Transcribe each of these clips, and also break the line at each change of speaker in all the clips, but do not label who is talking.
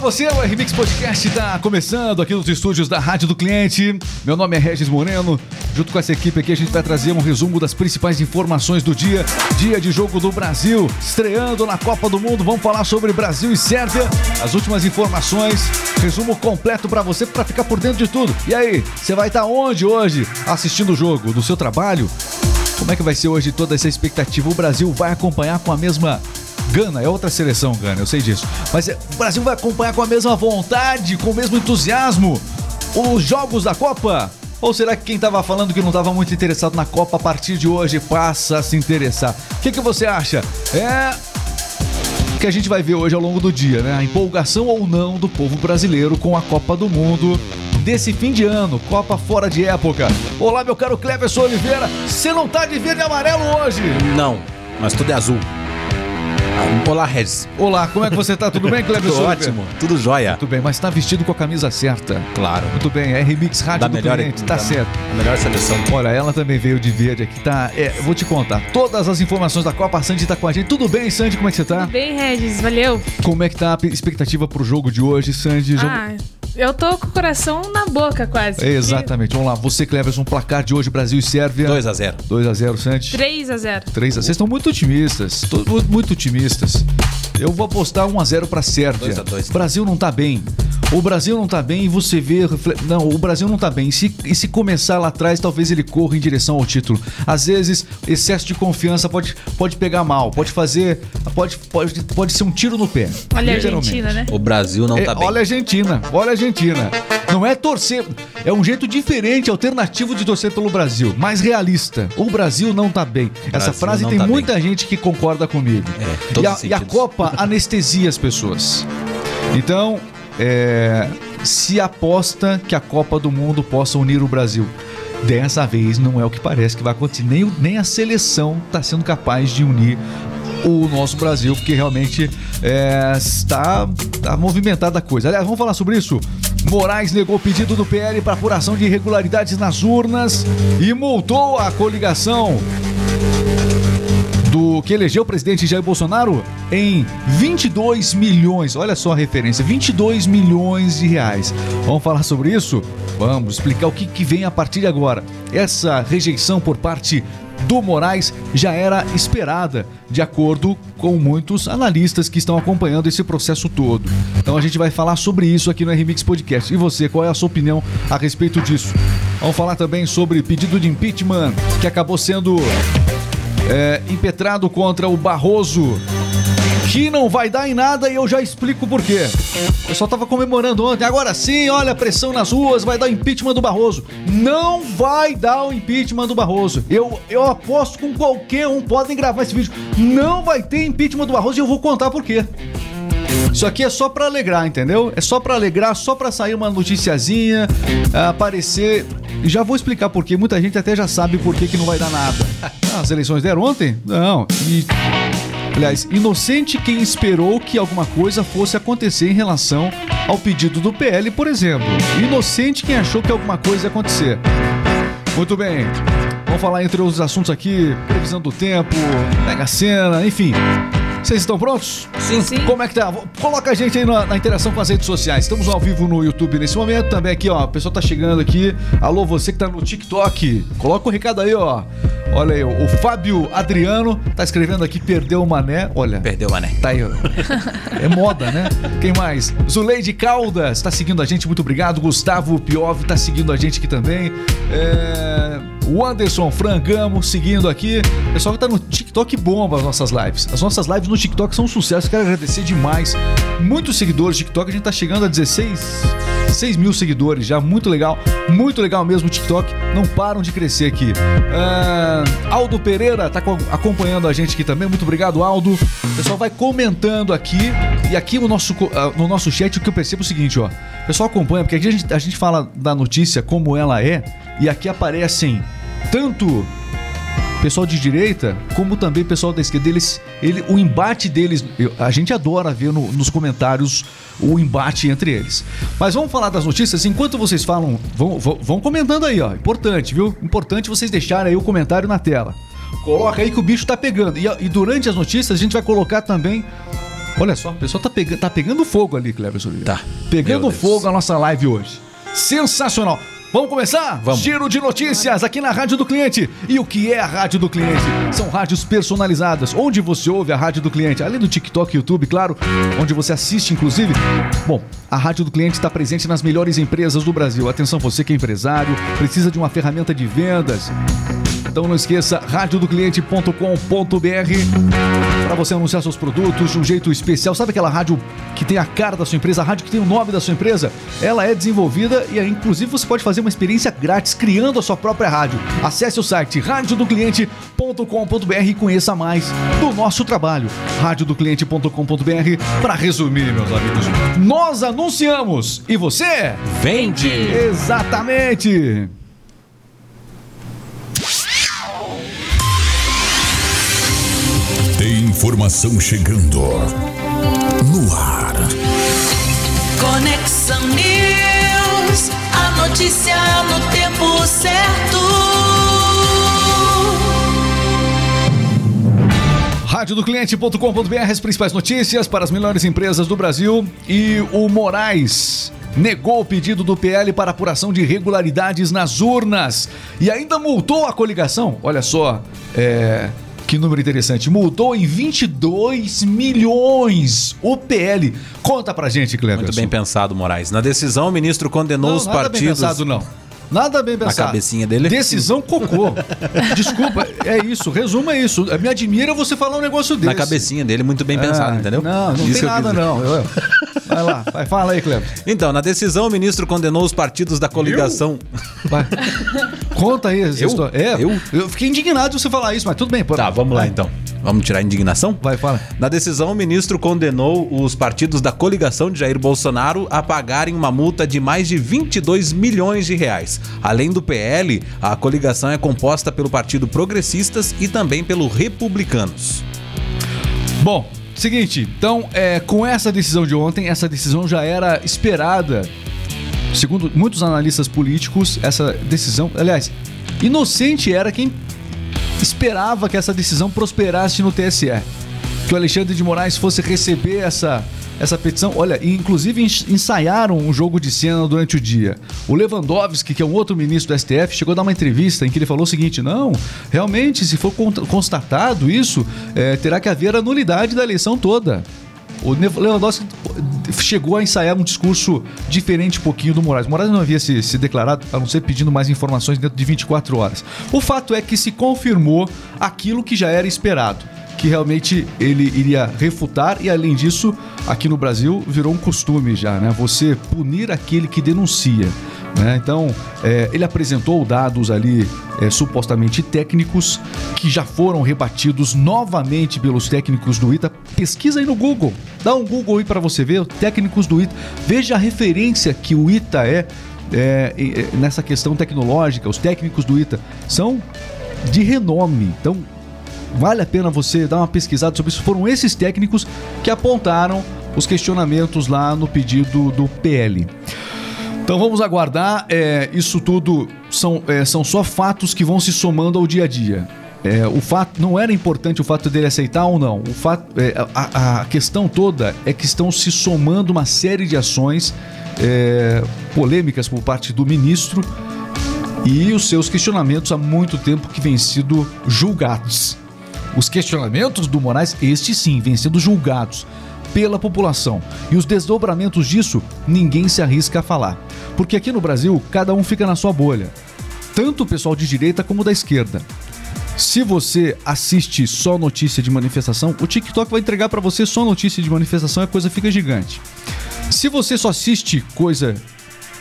você, o RMix Podcast está começando aqui nos estúdios da Rádio do Cliente. Meu nome é Regis Moreno. Junto com essa equipe aqui, a gente vai trazer um resumo das principais informações do dia. Dia de jogo do Brasil, estreando na Copa do Mundo. Vamos falar sobre Brasil e Sérvia. As últimas informações, resumo completo para você, para ficar por dentro de tudo. E aí, você vai estar onde hoje assistindo o jogo? Do seu trabalho? Como é que vai ser hoje toda essa expectativa? O Brasil vai acompanhar com a mesma Gana é outra seleção, Gana, eu sei disso. Mas é, o Brasil vai acompanhar com a mesma vontade, com o mesmo entusiasmo os jogos da Copa? Ou será que quem estava falando que não estava muito interessado na Copa a partir de hoje passa a se interessar? O que, que você acha? É que a gente vai ver hoje ao longo do dia, né? A empolgação ou não do povo brasileiro com a Copa do Mundo desse fim de ano, Copa fora de época. Olá, meu caro Cleverson Oliveira, você não tá de verde e amarelo hoje?
Não, mas tudo é azul. Olá, Regis.
Olá, como é que você tá? Tudo bem, Cleber?
Tudo ótimo, tudo jóia.
Tudo bem, mas tá vestido com a camisa certa.
Claro.
Muito bem, é Remix Rádio
da
do
melhor,
Cliente, tá
da,
certo.
A melhor seleção.
Olha, ela também veio de verde aqui, tá? É, vou te contar. Todas as informações da Copa, a Sandy tá com a gente. Tudo bem, Sandy? Como é que você tá?
Tudo bem, Regis, valeu.
Como é que tá a expectativa pro jogo de hoje, Sandy?
Ah, eu tô com o coração na boca quase.
Exatamente. Vamos lá, você, Cleverson, placar de hoje, Brasil e Sérvia.
2x0.
2x0, Sandy.
3x0.
3 a 0 Vocês estão muito otimistas. Muito, otimistas. Eu vou apostar 1x0 pra Sérvia.
2 a 2.
Brasil não tá bem. O Brasil não tá bem e você vê. Não, o Brasil não tá bem. E se, e se começar lá atrás, talvez ele corra em direção ao título. Às vezes, excesso de confiança pode, pode pegar mal. Pode fazer. Pode, pode, pode ser um tiro no pé.
Olha a. Argentina, né?
O Brasil não
É,
tá bem.
Olha a Argentina, olha a Argentina. Não é torcer, é um jeito diferente, alternativo de torcer pelo Brasil, mais realista. O Brasil não tá bem. Essa
Brasil
frase
não
tem
tá
muita gente que concorda comigo.
É,
e, a, e a. Copa anestesia as pessoas. Então, é, se aposta que a Copa do Mundo possa unir o Brasil. Dessa vez não é o que parece que vai acontecer. Nem, nem a seleção está sendo capaz de unir o nosso Brasil, porque realmente é, está, está movimentada a coisa. Aliás, vamos falar sobre isso? Moraes negou pedido do PL para apuração de irregularidades nas urnas e multou a coligação do que elegeu o presidente Jair Bolsonaro em 22 milhões. Olha só a referência, 22 milhões de reais. Vamos falar sobre isso? Vamos explicar o que, que vem a partir de agora. Essa rejeição por parte do Moraes já era esperada, de acordo com muitos analistas que estão acompanhando esse processo todo. Então a gente vai falar sobre isso aqui no RMix Podcast. E você, qual é a sua opinião a respeito disso? Vamos falar também sobre pedido de impeachment que acabou sendo é, impetrado contra o Barroso, que não vai dar em nada e eu já explico por quê. O pessoal tava comemorando ontem, agora sim, olha a pressão nas ruas, vai dar impeachment do Barroso. Não vai dar o impeachment do Barroso. Eu, eu aposto com qualquer um, podem gravar esse vídeo. Não vai ter impeachment do Barroso e eu vou contar por quê. Isso aqui é só pra alegrar, entendeu? É só pra alegrar, só pra sair uma noticiazinha, aparecer. E já vou explicar por quê. Muita gente até já sabe por que, que não vai dar nada. As eleições deram ontem? Não. E, aliás, inocente quem esperou que alguma coisa fosse acontecer em relação ao pedido do PL, por exemplo. Inocente quem achou que alguma coisa ia acontecer. Muito bem. Vamos falar entre os assuntos aqui, previsão do tempo, mega cena, enfim. Vocês estão prontos?
Sim.
Sim.
Como é que tá? Coloca a gente aí na, na interação com as redes sociais. Estamos ao vivo no YouTube nesse momento. Também aqui, ó. O pessoal tá chegando aqui. Alô, você que tá no TikTok. Coloca o recado aí, ó. Olha aí, o Fábio Adriano tá escrevendo aqui, perdeu o mané. Olha.
Perdeu, mané.
Tá aí, ó. É moda, né? Quem mais? Zuleide Caldas tá seguindo a gente, muito obrigado. Gustavo Piov tá seguindo a gente aqui também. É... O Anderson Frangamo seguindo aqui. Pessoal que tá no TikTok bomba as nossas lives. As nossas lives no TikTok são um sucesso. Quero agradecer demais. Muitos seguidores do TikTok. A gente tá chegando a 16 6 mil seguidores já. Muito legal. Muito legal mesmo o TikTok. Não param de crescer aqui. Ah, Aldo Pereira tá co- acompanhando a gente aqui também. Muito obrigado, Aldo. Pessoal vai comentando aqui. E aqui no nosso, ah, no nosso chat o que eu percebo é o seguinte, ó. Pessoal acompanha, porque aqui a gente, a gente fala da notícia como ela é. E aqui aparecem tanto pessoal de direita, como também pessoal da esquerda, eles, ele, o embate deles, eu- a gente adora ver no- nos comentários o embate entre eles. Mas vamos falar das notícias, enquanto vocês falam, vão, vão, vão comentando aí, ó. Importante, viu? Importante vocês deixarem aí o comentário na tela. Coloca aí que o bicho tá pegando. E, e durante as notícias a gente vai colocar também Olha só, o pessoal tá, pega, tá pegando fogo ali, Cleber.
Tá.
Pegando fogo a nossa live hoje. Sensacional. Vamos começar?
Vamos.
Giro de notícias aqui na Rádio do Cliente. E o que é a Rádio do Cliente? São rádios personalizadas, onde você ouve a Rádio do Cliente, além do TikTok e YouTube, claro, onde você assiste, inclusive. Bom, a Rádio do Cliente está presente nas melhores empresas do Brasil. Atenção, você que é empresário, precisa de uma ferramenta de vendas. Então não esqueça, radiodocliente.com.br para você anunciar seus produtos de um jeito especial. Sabe aquela rádio que tem a cara da sua empresa, a rádio que tem o nome da sua empresa? Ela é desenvolvida e aí, inclusive você pode fazer uma experiência grátis criando a sua própria rádio. Acesse o site radiodocliente.com.br e conheça mais do nosso trabalho. radiodocliente.com.br para resumir, meus amigos. Nós anunciamos e você?
Vende!
Exatamente!
Informação chegando no ar.
Conexão News, a notícia no tempo certo.
radiodocliente.com.br as principais notícias para as melhores empresas do Brasil e o Moraes negou o pedido do PL para apuração de irregularidades nas urnas e ainda multou a coligação. Olha só, é, que número interessante. Multou em 22 milhões o PL. Conta pra gente, Cleber.
Muito bem pensado, Moraes. Na decisão, o ministro condenou
Não,
os
nada bem
partidos.
pensado, não. Nada bem pensado.
cabecinha dele?
Decisão cocô. Desculpa, é isso. Resumo é isso. Me admira você falar um negócio desse.
Na cabecinha dele, muito bem pensado,
Ah,
entendeu?
Não, não tem
eu
nada
dizer.
não. Eu- Vai lá, vai, fala aí, Cleber.
Então, na decisão, o ministro condenou os partidos da coligação.
Vai. Conta aí essa
Eu?
história. É,
Eu?
eu fiquei indignado de você falar isso, mas tudo bem. pô.
Tá, vamos lá
Vai.
então. Vamos tirar a indignação?
Vai, fala.
Na decisão, o ministro condenou os partidos da coligação de Jair Bolsonaro a pagarem uma multa de mais de 22 milhões de reais. Além do PL, a coligação é composta pelo Partido Progressistas e também pelo Republicanos.
Bom, seguinte, então, é, com essa decisão de ontem, essa decisão já era esperada. Segundo muitos analistas políticos, essa decisão, aliás, inocente era quem esperava que essa decisão prosperasse no TSE. Que o Alexandre de Moraes fosse receber essa, essa petição. Olha, inclusive ens- ensaiaram um jogo de cena durante o dia. O Lewandowski, que é um outro ministro do STF, chegou a dar uma entrevista em que ele falou o seguinte: não, realmente, se for con- constatado isso, é, terá que haver a nulidade da eleição toda. O Lewandowski chegou a ensaiar um discurso diferente um pouquinho do Moraes. O Moraes não havia se, se declarado, a não ser pedindo mais informações dentro de 24 horas. O fato é que se confirmou aquilo que já era esperado. Que realmente ele iria refutar, e além disso, aqui no Brasil virou um costume já, né? Você punir aquele que denuncia. né? Então, é, ele apresentou dados ali é, supostamente técnicos que já foram rebatidos novamente pelos técnicos do ITA. Pesquisa aí no Google, dá um Google aí para você ver, técnicos do ITA. Veja a referência que o ITA é, é, é, nessa questão tecnológica. Os técnicos do ITA são de renome. Então, vale a pena você dar uma pesquisada sobre isso. Foram esses técnicos que apontaram os questionamentos lá no pedido do PL. Então vamos aguardar. é, isso tudo são, é, são só fatos que vão se somando ao dia a dia. É, o fato não era importante o fato dele aceitar ou não. O fato, é, a, a questão toda é que estão se somando uma série de ações é, polêmicas por parte do ministro e os seus questionamentos há muito tempo que vêm sido julgados. Os questionamentos do Moraes, estes sim, vêm sendo julgados pela população. E os desdobramentos disso, ninguém se arrisca a falar. Porque aqui no Brasil, cada um fica na sua bolha. Tanto o pessoal de direita como da esquerda. Se você assiste só notícia de manifestação, o TikTok vai entregar pra você só notícia de manifestação e a coisa fica gigante. Se você só assiste coisa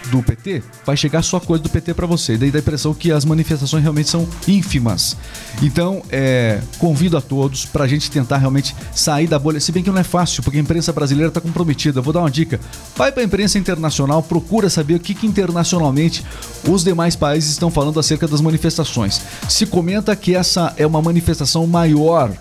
do PT, vai chegar só coisa do PT pra você. Daí dá a impressão que as manifestações realmente são ínfimas. Então, é, convido a todos pra gente tentar realmente sair da bolha. Se bem que não é fácil, porque a imprensa brasileira tá comprometida. Vou dar uma dica. Vai pra imprensa internacional, procura saber o que, que internacionalmente os demais países estão falando acerca das manifestações. Se comenta que essa é uma manifestação maior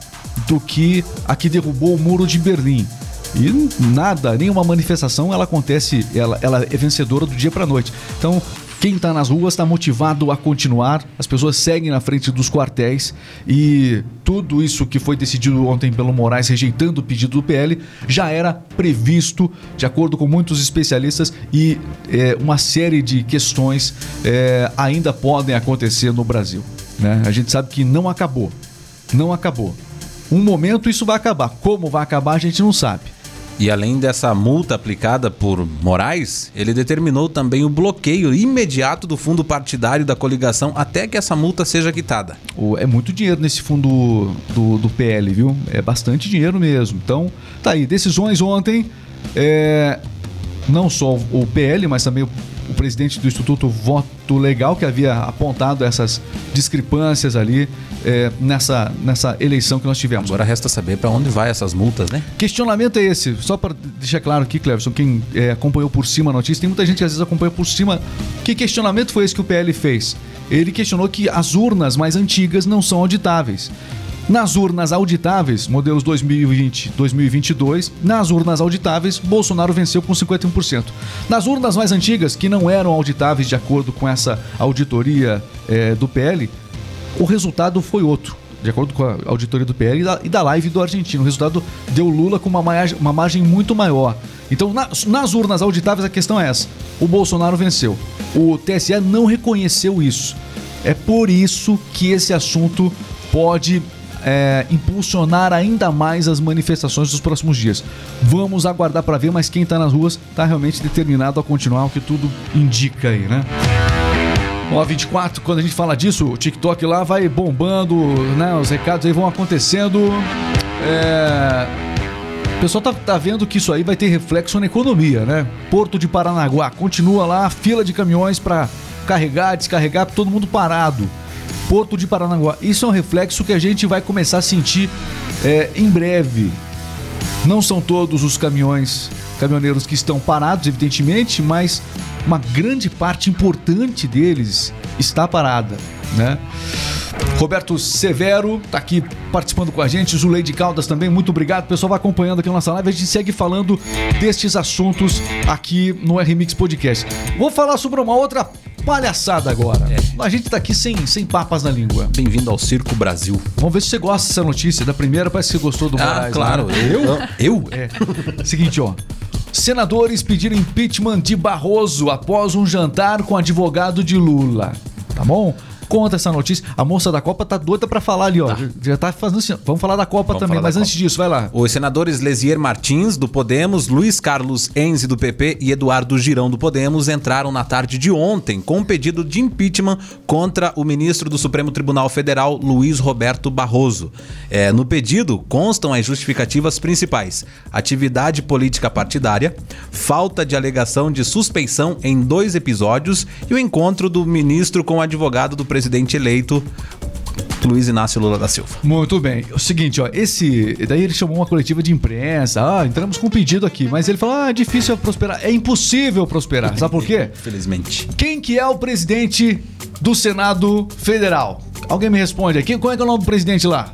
do que a que derrubou o muro de Berlim. E nada, nenhuma manifestação ela acontece, ela, ela é vencedora do dia para noite. Então Quem está nas ruas está motivado a continuar, as pessoas seguem na frente dos quartéis e tudo isso que foi decidido ontem pelo Moraes, rejeitando o pedido do PL, já era previsto, de acordo com muitos especialistas, e é, uma série de questões é, ainda podem acontecer no Brasil. Né? A gente sabe que não acabou. Não acabou. Um momento isso vai acabar. Como vai acabar, a gente não sabe.
E além dessa multa aplicada por Moraes, ele determinou também o bloqueio imediato do fundo partidário da coligação até que essa multa seja quitada.
É muito dinheiro nesse fundo do, do PL, viu? É bastante dinheiro mesmo. Então, tá aí. Decisões ontem. é, não só o PL, mas também o presidente do Instituto Voto Legal, que havia apontado essas discrepâncias ali é, nessa, nessa eleição que nós tivemos.
Agora resta saber para onde vai essas multas, né?
Questionamento é esse, só para deixar claro aqui, Cleverson, quem é, acompanhou por cima a notícia, tem muita gente que às vezes acompanha por cima. Que questionamento foi esse que o PL fez? Ele questionou que as urnas mais antigas não são auditáveis. Nas urnas auditáveis, modelos 2020, 2022, nas urnas auditáveis, Bolsonaro venceu com 51%. Nas urnas mais antigas, que não eram auditáveis de acordo com essa auditoria eh, do PL, o resultado foi outro. De acordo com a auditoria do PL e da, live do argentino. O resultado deu Lula com uma margem, uma margem muito maior. Então, na- nas urnas auditáveis, a questão é essa: o Bolsonaro venceu. O TSE não reconheceu isso. É por isso que esse assunto pode é, impulsionar ainda mais as manifestações dos próximos dias. Vamos aguardar para ver, mas quem está nas ruas está realmente determinado a continuar, o que tudo indica aí, né? Ó, 24, quando a gente fala disso, o TikTok lá vai bombando, né? Os recados aí vão acontecendo. É... O pessoal tá, tá vendo que isso aí vai ter reflexo na economia, né? Porto de Paranaguá, continua lá, fila de caminhões para carregar, descarregar, todo mundo parado. Porto de Paranaguá. Isso é um reflexo que a gente vai começar a sentir é, em breve. Não são todos os caminhões, caminhoneiros que estão parados, evidentemente, mas uma grande parte importante deles está parada, né? Roberto Severo tá aqui participando com a gente, Zuleide Caldas também, muito obrigado. O pessoal vai acompanhando aqui a nossa live, a gente segue falando destes assuntos aqui no RMix Podcast. Vou falar sobre uma outra palhaçada agora. A gente tá aqui sem, sem papas na língua.
Bem-vindo ao Circo Brasil.
Vamos ver se você gosta dessa notícia. Da primeira, parece que você gostou do
Ah,
Moraes.
claro.
né?
Eu? Eu?
É. Seguinte, ó. Senadores pediram impeachment de Barroso após um jantar com advogado de Lula. Tá bom? Conta essa notícia. A moça da Copa tá doida pra falar ali, ó. Já tá fazendo assim. Vamos falar da Copa
Vamos
também, mas antes
Copa.
disso, vai lá.
Os senadores Lesier Martins, do Podemos, Luiz Carlos Enze, do PP e Eduardo Girão, do Podemos, entraram na tarde de ontem com um pedido de impeachment contra o ministro do Supremo Tribunal Federal, Luiz Roberto Barroso. É, no pedido constam as justificativas principais: atividade política partidária, falta de alegação de suspeição em dois episódios e o encontro do ministro com o advogado do presidente eleito, Luiz Inácio Lula da Silva.
Muito bem. O seguinte, ó, esse. Daí ele chamou uma coletiva de imprensa. Ah, entramos com um pedido aqui. Mas ele falou: ah, é difícil prosperar. É impossível prosperar. Sabe por quê?
Felizmente.
Quem que é o presidente do Senado Federal? Alguém me responde aqui. Qual é, que é o nome do presidente lá?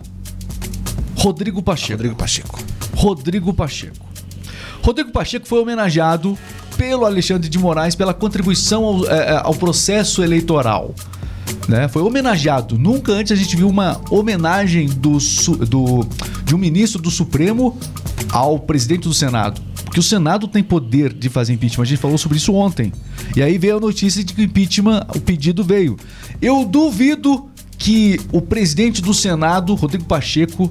Rodrigo Pacheco.
Rodrigo Pacheco.
Rodrigo Pacheco. Rodrigo Pacheco foi homenageado pelo Alexandre de Moraes pela contribuição ao, eh, ao processo eleitoral. Né? Foi homenageado. Nunca antes a gente viu uma homenagem do, do- de um ministro do Supremo ao presidente do Senado. Porque o Senado tem poder de fazer impeachment. A gente falou sobre isso ontem. E aí veio a notícia de que o impeachment, o pedido veio. Eu duvido que o presidente do Senado, Rodrigo Pacheco,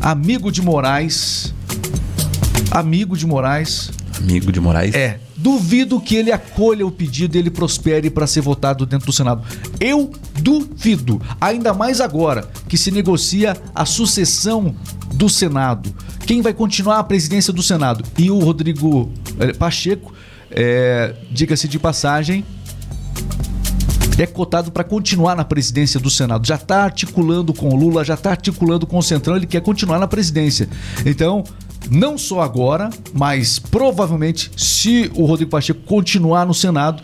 amigo de Moraes, amigo de Moraes,
Amigo de Moraes.
é. Duvido que ele acolha o pedido e ele prospere para ser votado dentro do Senado. Eu duvido. Ainda mais agora que se negocia a sucessão do Senado. Quem vai continuar a presidência do Senado? E o Rodrigo eh, Pacheco, é, diga-se de passagem, é cotado para continuar na presidência do Senado. Já está articulando com o Lula, já está articulando com o Centrão, ele quer continuar na presidência. Então, não só agora, mas provavelmente, se o Rodrigo Pacheco continuar no Senado,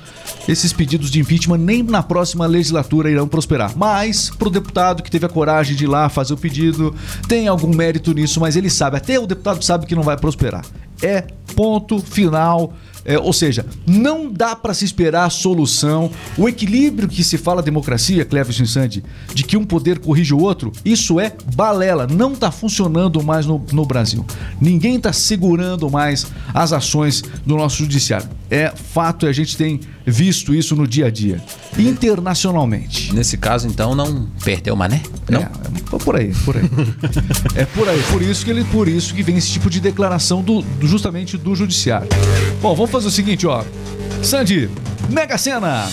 esses pedidos de impeachment nem na próxima legislatura irão prosperar. Mas, para o deputado que teve a coragem de ir lá fazer o pedido, tem algum mérito nisso, mas ele sabe, até o deputado sabe que não vai prosperar. É Ponto final. É, ou seja, não dá para se esperar a solução, o equilíbrio que se fala democracia, Cleverson Sandy, de que um poder corrige o outro, isso é balela, não tá funcionando mais no, no Brasil. Ninguém tá segurando mais as ações do nosso judiciário. É fato a gente tem visto isso no dia a dia, internacionalmente.
Nesse caso, então, não perdeu o mané? Não?
É, é por aí, por aí. é por aí, por isso que ele, por isso que vem esse tipo de declaração do, do- justamente do judiciário. Bom, vamos fazer o seguinte, ó. Sandy, Mega Sena.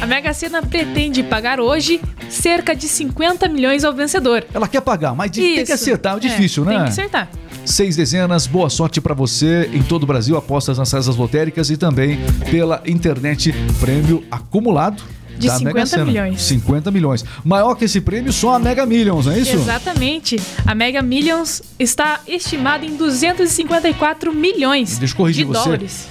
A Mega Sena pretende pagar hoje cerca de 50 milhões ao vencedor.
Ela quer pagar, mas de- tem que
Isso.
acertar, é difícil,
É,
né?
Tem que acertar.
Seis dezenas, boa sorte pra você em todo o Brasil, apostas nas casas lotéricas e também pela internet, prêmio acumulado.
De
da Mega
50
Sena.
milhões.
50 milhões. Maior que esse prêmio, só a Mega Millions, não é isso?
Exatamente. A Mega Millions está estimada em 254 milhões
Deixa eu corrigir
de
você.
dólares.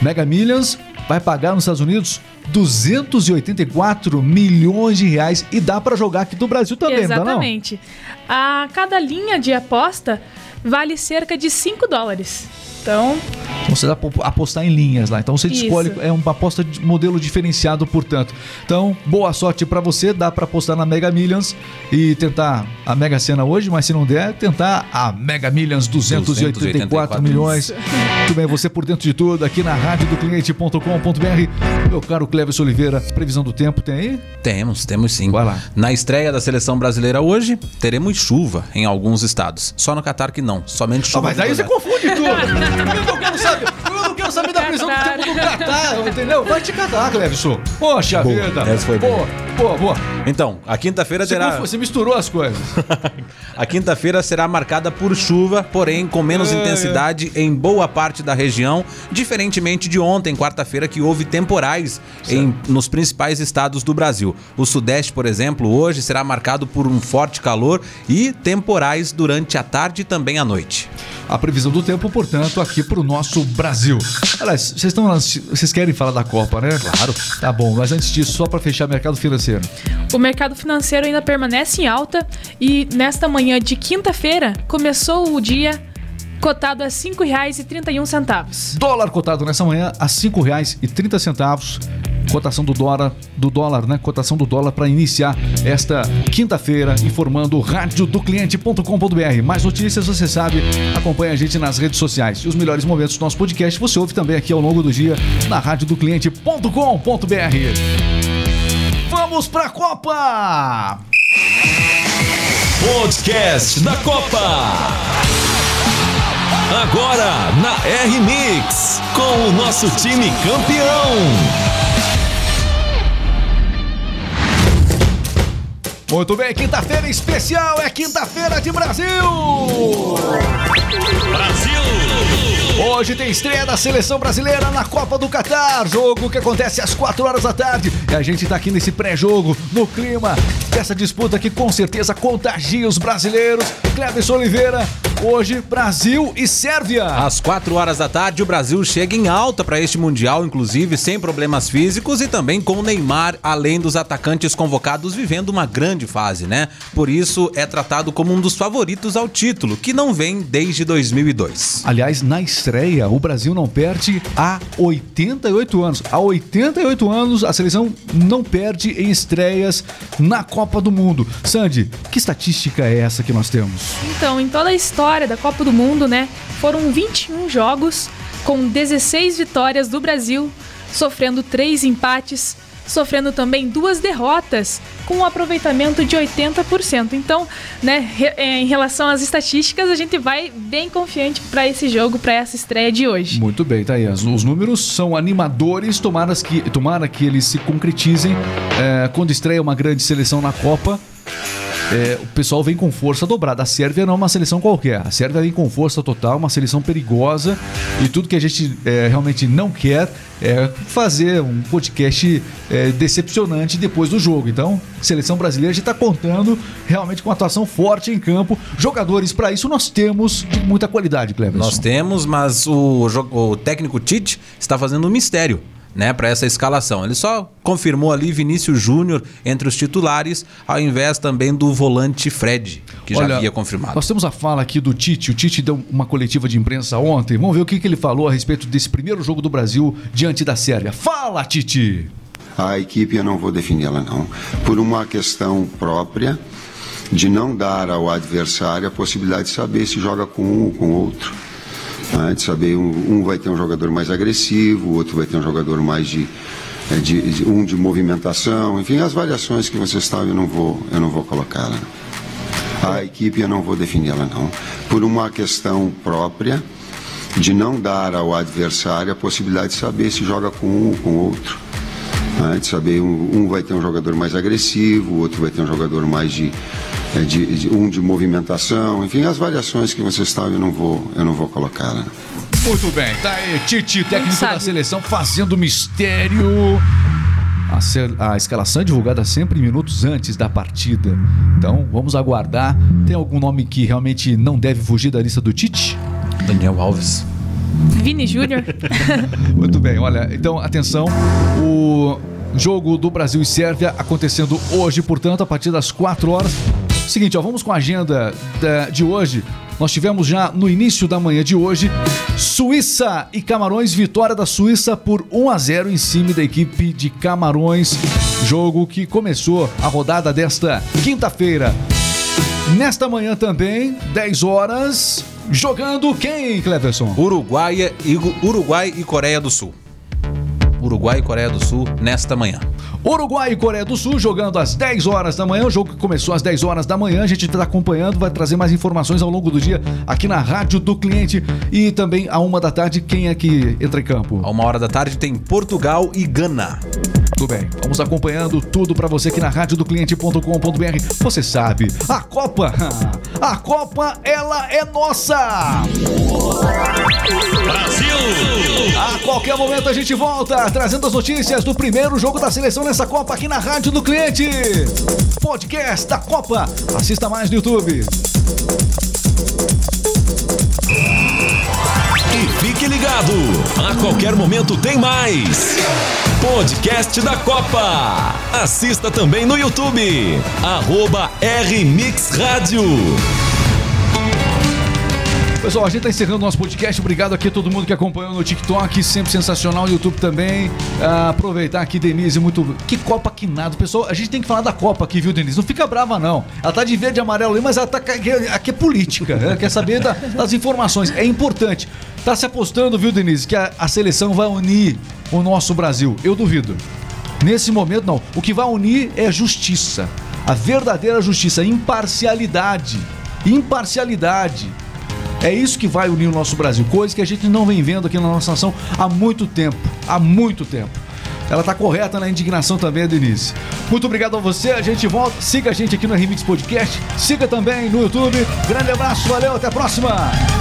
Mega Millions vai pagar nos Estados Unidos 284 milhões de reais e dá pra jogar aqui do Brasil também, não dá não?
Exatamente. A cada linha de aposta vale cerca de 5 dólares. Então,
Você dá pra apostar em linhas lá. Então você
Isso.
escolhe, é uma aposta de modelo diferenciado, portanto. Então, boa sorte pra você, dá pra apostar na Mega Millions e tentar a Mega Sena hoje, mas se não der, tentar a Mega Millions 284
284
milhões. Muito bem, você por dentro de tudo aqui na rádio do cliente.com.br. Meu caro Cleves Oliveira, previsão do tempo tem aí?
Temos, temos sim.
Vai lá.
Na estreia da seleção brasileira hoje, teremos chuva em alguns estados. Só no Catar que não, somente
Ah,
chuva.
mas
no
aí você confunde tudo. Quero saber, da previsão do tempo do Catar, entendeu? Vai te catar, Cleveson. Poxa
Boa,
vida.
essa foi
boa, boa, boa.
Então, a quinta-feira terá.
você misturou as coisas.
A quinta-feira será marcada por chuva, porém com menos
É, é.
intensidade em boa parte da região, diferentemente de ontem, quarta-feira, que houve temporais em, nos principais estados do Brasil. O Sudeste, por exemplo, hoje será marcado por um forte calor e temporais durante a tarde e também à noite.
A previsão do tempo, portanto, aqui pro nosso Brasil. Aliás, vocês estão vocês querem falar da Copa, né? Claro. Tá bom, mas antes disso, só pra fechar mercado financeiro.
o mercado financeiro ainda permanece em alta e nesta manhã de quinta-feira começou o dia cotado a R$ 5,31.
Dólar cotado nessa manhã a R$ 5,30. Cotação do dólar, do dólar, né? Cotação do dólar para iniciar esta quinta-feira, informando o rádio do cliente.com.br. Mais notícias, você sabe, acompanha a gente nas redes sociais. E os melhores momentos do nosso podcast você ouve também aqui ao longo do dia na rádio do cliente.com.br. Vamos pra Copa!
Podcast da Copa. Agora na R-Mix, com o nosso time campeão.
Muito bem, quinta-feira especial, é quinta-feira de Brasil!
Brasil!
Hoje tem estreia da seleção brasileira na Copa do Catar, jogo que acontece às 4 horas da tarde. E a gente tá aqui nesse pré-jogo, no clima dessa disputa que com certeza contagia os brasileiros. Cleves Oliveira, hoje Brasil e Sérvia.
Às 4 horas da tarde, o Brasil chega em alta para este Mundial, inclusive sem problemas físicos e também com o Neymar, além dos atacantes convocados, vivendo uma grande fase, né? Por isso é tratado como um dos favoritos ao título, que não vem desde 2002.
Aliás, na estreia, o Brasil não perde há 88 anos. Há 88 anos, a seleção não perde em estreias na Copa do Mundo. Sandy, que estatística é essa que nós temos?
Então, em toda a história da Copa do Mundo, né, foram 21 jogos com 16 vitórias do Brasil, sofrendo três empates, sofrendo também duas derrotas, com um aproveitamento de 80%. Então, né, é, em relação às estatísticas, a gente vai bem confiante para esse jogo, para essa estreia de hoje.
Muito bem, tá aí. As- Os números são animadores, tomara que, tomara que eles se concretizem. É, quando estreia uma grande seleção na Copa, é, o pessoal vem com força dobrada. A Sérvia não é uma seleção qualquer. A Sérvia vem com força total, uma seleção perigosa. E tudo que a gente é, realmente não quer é fazer um podcast é, decepcionante depois do jogo. Então, seleção brasileira a gente está contando realmente com uma atuação forte em campo. Jogadores para isso nós temos muita qualidade, Cleverson.
Nós temos, mas o, o técnico Tite está fazendo um mistério. Né, para essa escalação. Ele só confirmou ali Vinícius Júnior entre os titulares, ao invés também do volante Fred, que já
Olha,
havia confirmado.
Nós temos a fala aqui do Tite. O Tite deu uma coletiva de imprensa ontem. Vamos ver o que, que ele falou a respeito desse primeiro jogo do Brasil diante da Sérvia. Fala, Tite!
A equipe eu não vou defini-la não, por uma questão própria de não dar ao adversário a possibilidade de saber se joga com um ou com outro. Né? De saber um, um vai ter um jogador mais agressivo, o outro vai ter um jogador mais de, é, de- de- um de movimentação, enfim, as variações que vocês sabem eu não vou eu não vou colocar. Né? A equipe eu não vou defini-la não, por uma questão própria de não dar ao adversário a possibilidade de saber se joga com um ou com outro né, de saber um, um vai ter um jogador mais agressivo, o outro vai ter um jogador mais de, é, de- de- um de movimentação, enfim, as variações que vocês sabem eu não vou eu não vou colocar. Né?
Muito bem, tá aí, Tite, técnico da seleção, fazendo mistério. A, se- a escalação é divulgada sempre minutos antes da partida. Então, vamos aguardar. Tem algum nome que realmente não deve fugir da lista do Tite?
Daniel Alves.
Vini Júnior.
Muito bem, olha, então atenção, o jogo do Brasil e Sérvia acontecendo hoje, portanto, a partir das 4 horas. Seguinte, ó, vamos com a agenda da- de hoje. Nós tivemos já no início da manhã de hoje Suíça e Camarões, vitória da Suíça por 1 a 0 em cima da equipe de Camarões. Jogo que começou a rodada desta quinta-feira. Nesta manhã também, 10 horas, jogando quem, Cleverson?
Uruguai e, Uruguai e Coreia do Sul. Uruguai e Coreia do Sul nesta manhã.
Uruguai e Coreia do Sul jogando às 10 horas da manhã. O jogo que começou às 10 horas da manhã. A gente está acompanhando, vai trazer mais informações ao longo do dia aqui na Rádio do Cliente. E também à uma da tarde, quem é que entra em campo?
A uma hora da tarde tem Portugal e Gana.
Tudo bem. Vamos acompanhando tudo para você aqui na radiodocliente.com.br. Você sabe, a Copa, a Copa, ela é nossa! A qualquer momento a gente volta trazendo as notícias do primeiro jogo da seleção nessa Copa aqui na Rádio do Cliente. Podcast da Copa. Assista mais no YouTube.
E fique ligado, a qualquer momento tem mais. Podcast da Copa. Assista também no YouTube. Arroba RMix Rádio.
Pessoal, a gente tá encerrando nosso podcast. Obrigado aqui a todo mundo que acompanhou no TikTok, sempre sensacional, no YouTube também. Ah, aproveitar aqui, Denise, muito. Que Copa que nada. Pessoal, a gente tem que falar da Copa aqui, viu, Denise? Não fica brava, não. Ela tá de verde e amarelo ali, mas ela tá. Aqui, é política. Ela quer saber da- das informações. É importante. Tá se apostando, viu, Denise, que a, a seleção vai unir o nosso Brasil. Eu duvido. Nesse momento, não. O que vai unir é justiça. A verdadeira justiça, imparcialidade. Imparcialidade. É isso que vai unir o nosso Brasil, coisa que a gente não vem vendo aqui na nossa nação há muito tempo, há muito tempo. Ela tá correta na indignação também, Denise. Muito obrigado a você, a gente volta. Siga a gente aqui no Remix Podcast, siga também no YouTube. Grande abraço, valeu, até a próxima.